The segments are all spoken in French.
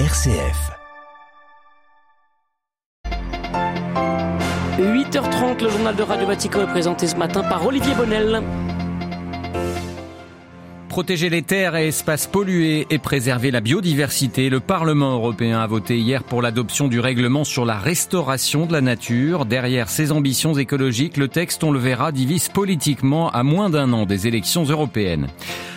RCF. 8h30, le journal de Radio Vatican est présenté ce matin par Olivier Bonnel. Protéger les terres et espaces pollués et préserver la biodiversité, le Parlement européen a voté hier pour l'adoption du règlement sur la restauration de la nature. Derrière ses ambitions écologiques, le texte, on le verra, divise politiquement à moins d'un an des élections européennes.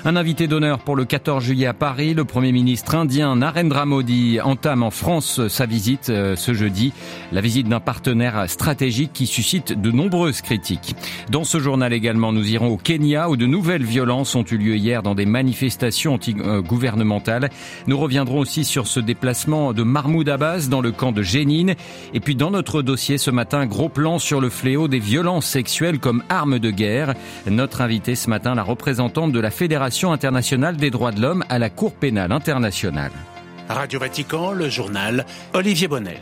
Un invité d'honneur pour le 14 juillet à Paris, le Premier ministre indien Narendra Modi entame en France sa visite euh, ce jeudi, la visite d'un partenaire stratégique qui suscite de nombreuses critiques. Dans ce journal également, nous irons au Kenya où de nouvelles violences ont eu lieu hier dans des manifestations anti-gouvernementales. Nous reviendrons aussi sur ce déplacement de Mahmoud Abbas dans le camp de Jénine. Et puis dans notre dossier ce matin, gros plan sur le fléau des violences sexuelles comme arme de guerre. Notre invité ce matin, la représentante de la Fédération internationale des droits de l'homme à la Cour pénale internationale. Radio Vatican, le journal Olivier Bonnel.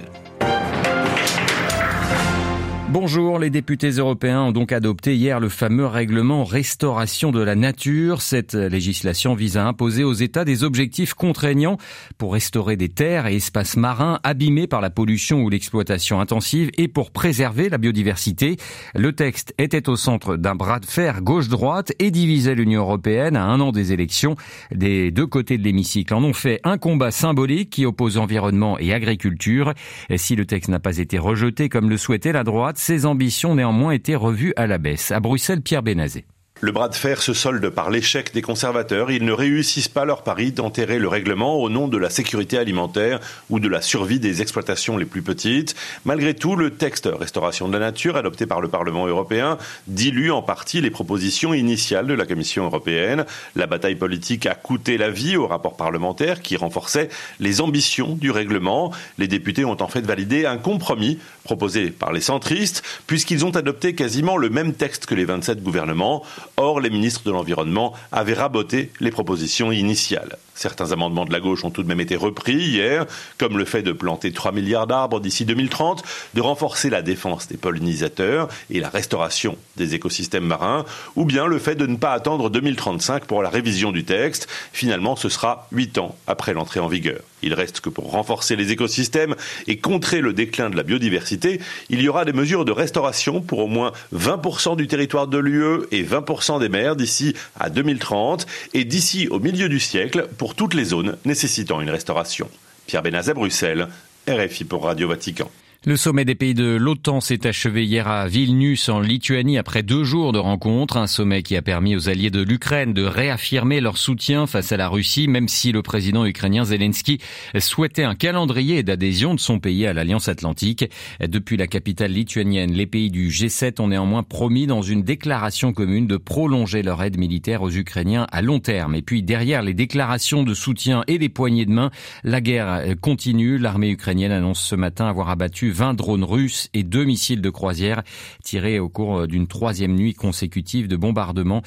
Bonjour, les députés européens ont donc adopté hier le fameux règlement restauration de la nature. Cette législation vise à imposer aux États des objectifs contraignants pour restaurer des terres et espaces marins abîmés par la pollution ou l'exploitation intensive et pour préserver la biodiversité. Le texte était au centre d'un bras de fer gauche-droite et divisait l'Union européenne à un an des élections. Des deux côtés de l'hémicycle en ont fait un combat symbolique qui oppose environnement et agriculture. Et si le texte n'a pas été rejeté comme le souhaitait la droite, ses ambitions néanmoins étaient revues à la baisse. À Bruxelles, Pierre Bénazé. Le bras de fer se solde par l'échec des conservateurs. Ils ne réussissent pas leur pari d'enterrer le règlement au nom de la sécurité alimentaire ou de la survie des exploitations les plus petites. Malgré tout, le texte Restauration de la nature adopté par le Parlement européen dilue en partie les propositions initiales de la Commission européenne. La bataille politique a coûté la vie au rapport parlementaire qui renforçait les ambitions du règlement. Les députés ont en fait validé un compromis proposé par les centristes puisqu'ils ont adopté quasiment le même texte que les 27 gouvernements. Or, les ministres de l'Environnement avaient raboté les propositions initiales. Certains amendements de la gauche ont tout de même été repris hier, comme le fait de planter 3 milliards d'arbres d'ici 2030, de renforcer la défense des pollinisateurs et la restauration des écosystèmes marins, ou bien le fait de ne pas attendre 2035 pour la révision du texte. Finalement, ce sera 8 ans après l'entrée en vigueur. Il reste que pour renforcer les écosystèmes et contrer le déclin de la biodiversité, il y aura des mesures de restauration pour au moins 20% du territoire de l'UE et 20% des mers d'ici à 2030 et d'ici au milieu du siècle toutes les zones nécessitant une restauration. Pierre Benazet, Bruxelles, RFI pour Radio Vatican. Le sommet des pays de l'OTAN s'est achevé hier à Vilnius en Lituanie après deux jours de rencontres, un sommet qui a permis aux alliés de l'Ukraine de réaffirmer leur soutien face à la Russie, même si le président ukrainien Zelensky souhaitait un calendrier d'adhésion de son pays à l'Alliance Atlantique. Depuis la capitale lituanienne, les pays du G7 ont néanmoins promis dans une déclaration commune de prolonger leur aide militaire aux Ukrainiens à long terme. Et puis derrière les déclarations de soutien et les poignées de main, la guerre continue. L'armée ukrainienne annonce ce matin avoir abattu 20 drones russes et deux missiles de croisière tirés au cours d'une troisième nuit consécutive de bombardements,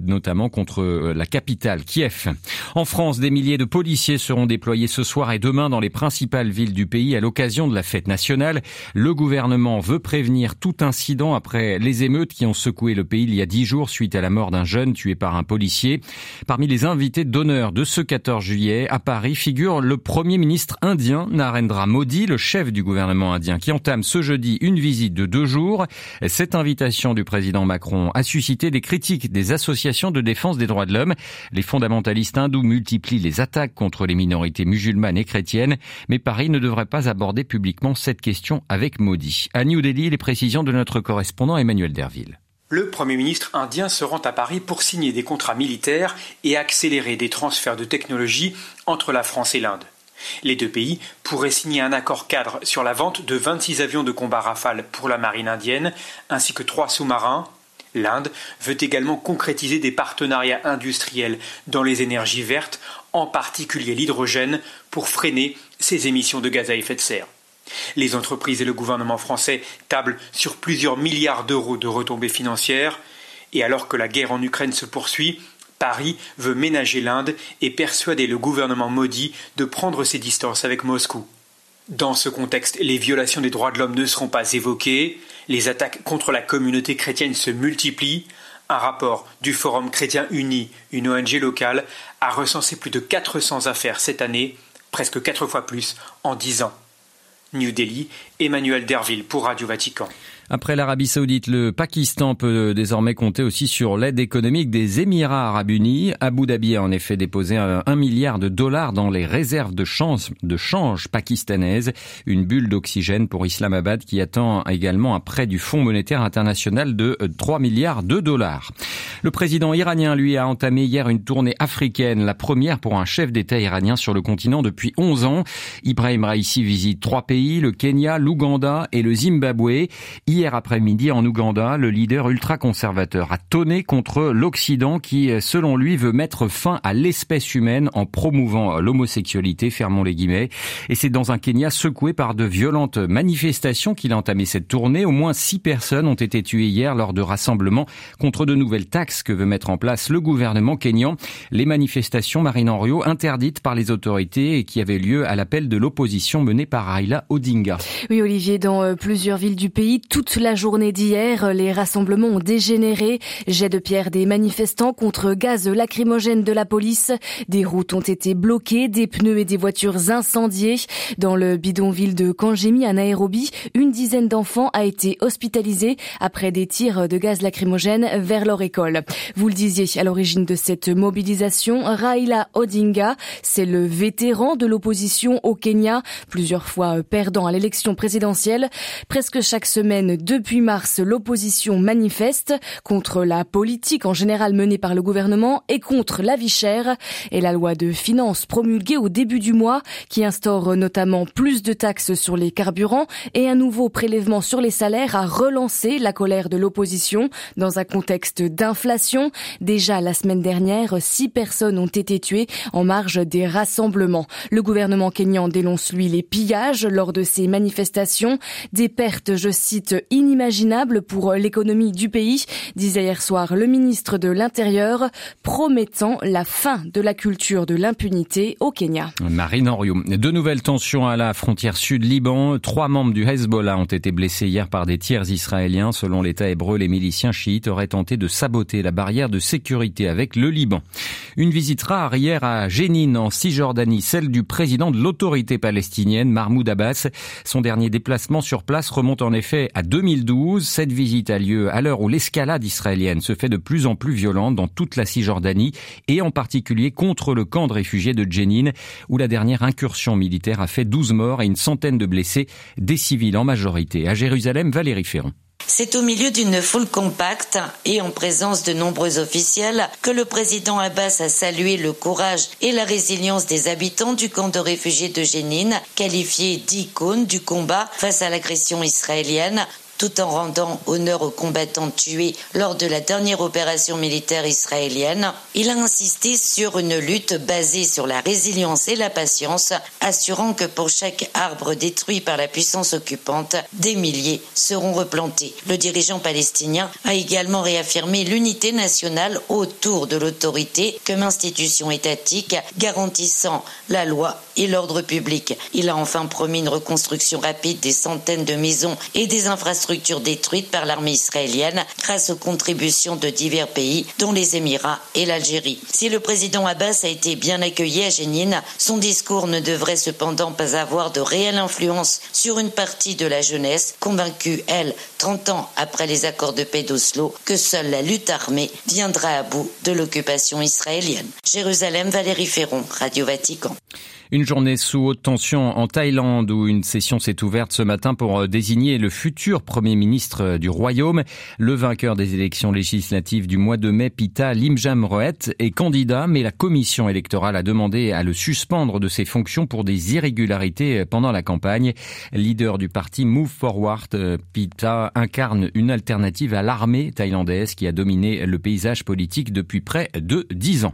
notamment contre euh, la capitale, Kiev. En France, des milliers de policiers seront déployés ce soir et demain dans les principales villes du pays à l'occasion de la fête nationale. Le gouvernement veut prévenir tout incident après les émeutes qui ont secoué le pays il y a dix jours suite à la mort d'un jeune tué par un policier. Parmi les invités d'honneur de ce 14 juillet, à Paris figure le premier ministre indien Narendra Modi, le chef du gouvernement indien qui entame ce jeudi une visite de deux jours. Cette invitation du président Macron a suscité des critiques des associations de défense des droits de l'homme. Les fondamentalistes hindous multiplient les attaques contre les minorités musulmanes et chrétiennes, mais Paris ne devrait pas aborder publiquement cette question avec Modi. À New Delhi, les précisions de notre correspondant Emmanuel Derville. Le Premier ministre indien se rend à Paris pour signer des contrats militaires et accélérer des transferts de technologie entre la France et l'Inde. Les deux pays pourraient signer un accord cadre sur la vente de 26 avions de combat Rafale pour la marine indienne, ainsi que trois sous-marins. L'Inde veut également concrétiser des partenariats industriels dans les énergies vertes, en particulier l'hydrogène, pour freiner ses émissions de gaz à effet de serre. Les entreprises et le gouvernement français tablent sur plusieurs milliards d'euros de retombées financières, et alors que la guerre en Ukraine se poursuit, Paris veut ménager l'Inde et persuader le gouvernement maudit de prendre ses distances avec Moscou. Dans ce contexte, les violations des droits de l'homme ne seront pas évoquées, les attaques contre la communauté chrétienne se multiplient, un rapport du Forum chrétien uni, une ONG locale, a recensé plus de 400 affaires cette année presque quatre fois plus en dix ans. New Delhi, Emmanuel Derville pour Radio Vatican. Après l'Arabie Saoudite, le Pakistan peut désormais compter aussi sur l'aide économique des Émirats Arabes Unis. Abu Dhabi a en effet déposé un, milliard de dollars dans les réserves de change, de change pakistanaises, une bulle d'oxygène pour Islamabad qui attend également un prêt du Fonds monétaire international de 3 milliards de dollars. Le président iranien, lui, a entamé hier une tournée africaine, la première pour un chef d'État iranien sur le continent depuis 11 ans. Ibrahim Raisi visite trois pays, le Kenya, l'Ouganda et le Zimbabwe. Après-midi, en Ouganda, le leader ultra-conservateur a tonné contre l'Occident qui, selon lui, veut mettre fin à l'espèce humaine en promouvant l'homosexualité, fermons les guillemets. Et c'est dans un Kenya secoué par de violentes manifestations qu'il a entamé cette tournée. Au moins six personnes ont été tuées hier lors de rassemblements contre de nouvelles taxes que veut mettre en place le gouvernement kényan. Les manifestations, Marine Henriot, interdites par les autorités et qui avaient lieu à l'appel de l'opposition menée par Raila Odinga. Oui, Olivier, dans euh, plusieurs villes du pays, toute la journée d'hier, les rassemblements ont dégénéré. Jets de pierre des manifestants contre gaz lacrymogène de la police. Des routes ont été bloquées, des pneus et des voitures incendiées. Dans le bidonville de Kangemi à Nairobi, une dizaine d'enfants a été hospitalisés après des tirs de gaz lacrymogène vers leur école. Vous le disiez, à l'origine de cette mobilisation, Raila Odinga, c'est le vétéran de l'opposition au Kenya, plusieurs fois perdant à l'élection présidentielle. Presque chaque semaine, depuis mars, l'opposition manifeste contre la politique en général menée par le gouvernement et contre la vie chère et la loi de finances promulguée au début du mois qui instaure notamment plus de taxes sur les carburants et un nouveau prélèvement sur les salaires a relancé la colère de l'opposition dans un contexte d'inflation. Déjà la semaine dernière, six personnes ont été tuées en marge des rassemblements. Le gouvernement kényan dénonce lui les pillages lors de ces manifestations, des pertes, je cite, inimaginable pour l'économie du pays, disait hier soir le ministre de l'Intérieur, promettant la fin de la culture de l'impunité au Kenya. Marine Henriot. De nouvelles tensions à la frontière sud-Liban. Trois membres du Hezbollah ont été blessés hier par des tiers israéliens. Selon l'État hébreu, les miliciens chiites auraient tenté de saboter la barrière de sécurité avec le Liban. Une visite rare hier à Jénine en Cisjordanie, celle du président de l'autorité palestinienne, Mahmoud Abbas. Son dernier déplacement sur place remonte en effet à 2012. Cette visite a lieu à l'heure où l'escalade israélienne se fait de plus en plus violente dans toute la Cisjordanie et en particulier contre le camp de réfugiés de Jenin où la dernière incursion militaire a fait 12 morts et une centaine de blessés, des civils en majorité. À Jérusalem, Valérie Ferron. C'est au milieu d'une foule compacte et en présence de nombreux officiels que le président Abbas a salué le courage et la résilience des habitants du camp de réfugiés de Jénine, qualifié d'icône du combat face à l'agression israélienne, tout en rendant honneur aux combattants tués lors de la dernière opération militaire israélienne. Il a insisté sur une lutte basée sur la résilience et la patience, assurant que pour chaque arbre détruit par la puissance occupante, des milliers seront replantés. Le dirigeant palestinien a également réaffirmé l'unité nationale autour de l'autorité comme institution étatique garantissant la loi et l'ordre public. Il a enfin promis une reconstruction rapide des centaines de maisons et des infrastructures détruites par l'armée israélienne grâce aux contributions de divers pays, dont les Émirats et l'Algérie. Si le président Abbas a été bien accueilli à Jénine, son discours ne devrait cependant pas avoir de réelle influence sur une partie de la jeunesse, convaincue, elle, 30 ans après les accords de paix d'Oslo, que seule la lutte armée viendra à bout de l'occupation israélienne. Jérusalem, Valérie Ferron, Radio Vatican. Une journée sous haute tension en Thaïlande où une session s'est ouverte ce matin pour euh, désigner le futur Premier ministre du Royaume. Le vainqueur des élections législatives du mois de mai, Pita Limjamroet, est candidat, mais la commission électorale a demandé à le suspendre de ses fonctions pour des irrégularités pendant la campagne. Leader du parti Move Forward, Pita incarne une alternative à l'armée thaïlandaise qui a dominé le paysage politique depuis près de dix ans.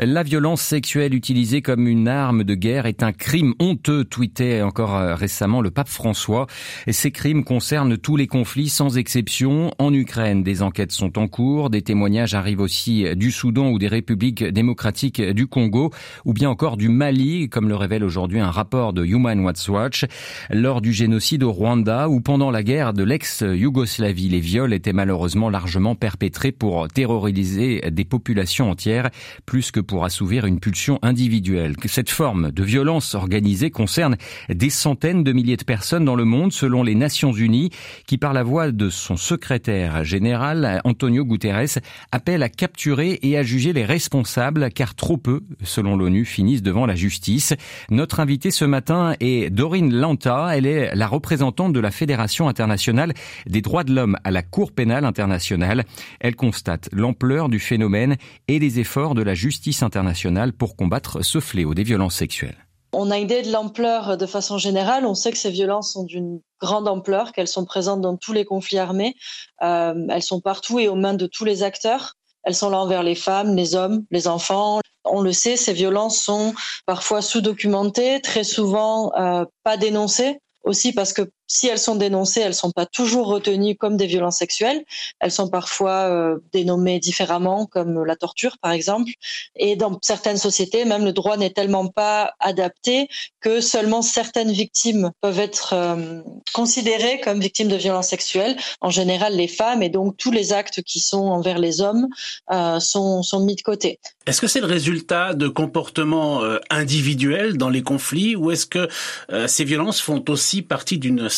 La violence sexuelle utilisée comme une arme de guerre est un crime honteux, tweetait encore euh, récemment le pape François. Ces crimes concernent tous les conflits sans exception. En Ukraine, des enquêtes sont en cours, des témoignages arrivent aussi du Soudan ou des républiques démocratiques du Congo, ou bien encore du Mali, comme le révèle aujourd'hui un rapport de Human Rights Watch. Lors du génocide au Rwanda ou pendant la guerre de l'ex-Yougoslavie, les viols étaient malheureusement largement perpétrés pour terroriser des populations entières, plus que pour assouvir une pulsion individuelle. Cette forme de violence organisée concerne des centaines de milliers de personnes dans le monde, selon les Nations Unies, qui par la voix de son secrétaire général, Antonio Guterres, appelle à capturer et à juger les responsables, car trop peu, selon l'ONU, finissent devant la justice. Notre invité ce matin est Dorine Lanta. Elle est la représentante de la Fédération internationale des droits de l'homme à la Cour pénale internationale. Elle constate l'ampleur du phénomène et les efforts de la justice internationale pour combattre ce fléau des violences sexuelles. On a idée de l'ampleur de façon générale. On sait que ces violences sont d'une grande ampleur, qu'elles sont présentes dans tous les conflits armés. Euh, elles sont partout et aux mains de tous les acteurs. Elles sont là envers les femmes, les hommes, les enfants. On le sait, ces violences sont parfois sous-documentées, très souvent euh, pas dénoncées aussi parce que si elles sont dénoncées, elles sont pas toujours retenues comme des violences sexuelles. Elles sont parfois euh, dénommées différemment, comme la torture, par exemple. Et dans certaines sociétés, même le droit n'est tellement pas adapté que seulement certaines victimes peuvent être euh, considérées comme victimes de violences sexuelles. En général, les femmes et donc tous les actes qui sont envers les hommes euh, sont, sont mis de côté. Est-ce que c'est le résultat de comportements individuels dans les conflits ou est-ce que ces violences font aussi partie d'une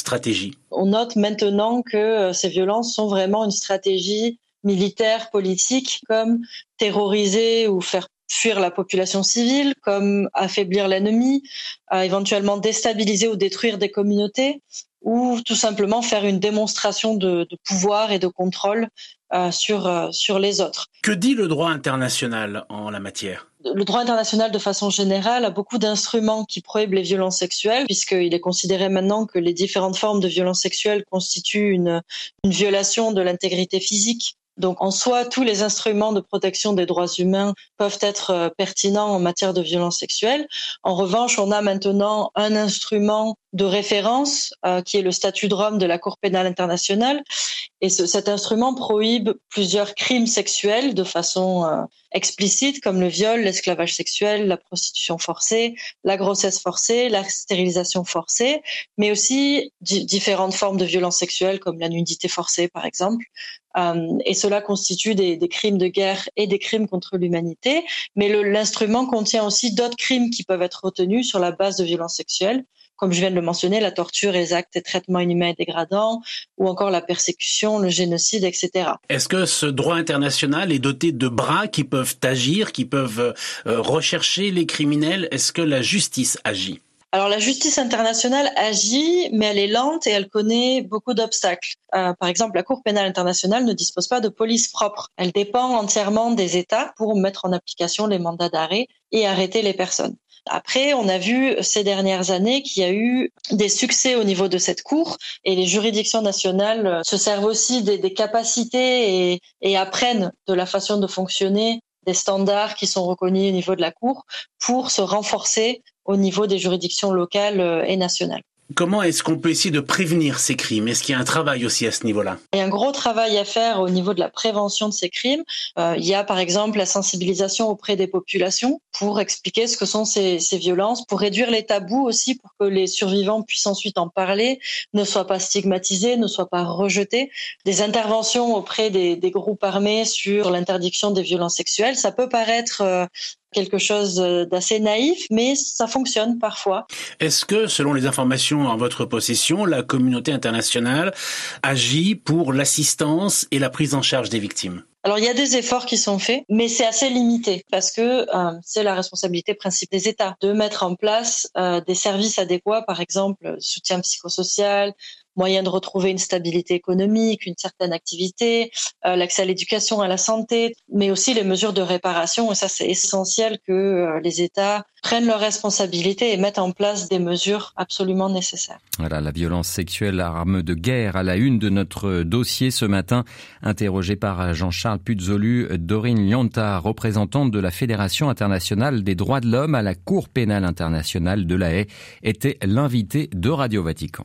On note maintenant que euh, ces violences sont vraiment une stratégie militaire, politique, comme terroriser ou faire fuir la population civile, comme affaiblir l'ennemi, éventuellement déstabiliser ou détruire des communautés, ou tout simplement faire une démonstration de pouvoir et de contrôle euh, sur, euh, sur les autres. Que dit le droit international en la matière? Le droit international, de façon générale, a beaucoup d'instruments qui prohibent les violences sexuelles, puisqu'il est considéré maintenant que les différentes formes de violences sexuelles constituent une, une violation de l'intégrité physique donc en soi, tous les instruments de protection des droits humains peuvent être euh, pertinents en matière de violence sexuelle. En revanche, on a maintenant un instrument de référence euh, qui est le statut de Rome de la Cour pénale internationale. Et ce, cet instrument prohibe plusieurs crimes sexuels de façon euh, explicite, comme le viol, l'esclavage sexuel, la prostitution forcée, la grossesse forcée, la stérilisation forcée, mais aussi différentes formes de violences sexuelles, comme la nudité forcée, par exemple. Euh, et cela constitue des, des, crimes de guerre et des crimes contre l'humanité. Mais l'instrument contient aussi d'autres crimes qui peuvent être retenus sur la base de violences sexuelles comme je viens de le mentionner, la torture les actes et traitements inhumains et dégradants, ou encore la persécution, le génocide, etc. Est-ce que ce droit international est doté de bras qui peuvent agir, qui peuvent euh, rechercher les criminels? Est-ce que la justice agit? Alors la justice internationale agit, mais elle est lente et elle connaît beaucoup d'obstacles. Euh, par exemple, la Cour pénale internationale ne dispose pas de police propre. Elle dépend entièrement des États pour mettre en application les mandats d'arrêt et arrêter les personnes. Après, on a vu ces dernières années qu'il y a eu des succès au niveau de cette cour et les juridictions nationales se servent aussi des, capacités et apprennent de la façon de fonctionner des standards qui sont reconnus au niveau de la Cour pour se renforcer au niveau des juridictions locales et nationales. Comment est-ce qu'on peut essayer de prévenir ces crimes? Est-ce qu'il y a un travail aussi à ce niveau-là? Il y a un gros travail à faire au niveau de la prévention de ces crimes. Euh, il y a par exemple la sensibilisation auprès des populations pour expliquer ce que sont ces, ces, violences, pour réduire les tabous aussi, pour que les survivants puissent ensuite en parler, ne soient pas stigmatisés, ne soient pas rejetés. Des interventions auprès des, des groupes armés sur l'interdiction des violences sexuelles, ça peut paraître euh, quelque chose d'assez naïf, mais ça fonctionne parfois. Est-ce que, selon les informations en votre possession, la communauté internationale agit pour l'assistance et la prise en charge des victimes? Alors il y a des efforts qui sont faits, mais c'est assez limité parce que euh, c'est la responsabilité principale des États de mettre en place euh, des services adéquats, par exemple soutien psychosocial, moyen de retrouver une stabilité économique, une certaine activité, euh, l'accès à l'éducation, à la santé, mais aussi les mesures de réparation. Et ça, c'est essentiel que euh, les États prennent leurs responsabilités et mettent en place des mesures absolument nécessaires. Voilà, la violence sexuelle, arme de guerre à la une de notre dossier ce matin, interrogé par Jean-Charles Puzolu, Dorine Lionta, représentante de la Fédération internationale des droits de l'homme à la Cour pénale internationale de la Haye, était l'invité de Radio Vatican.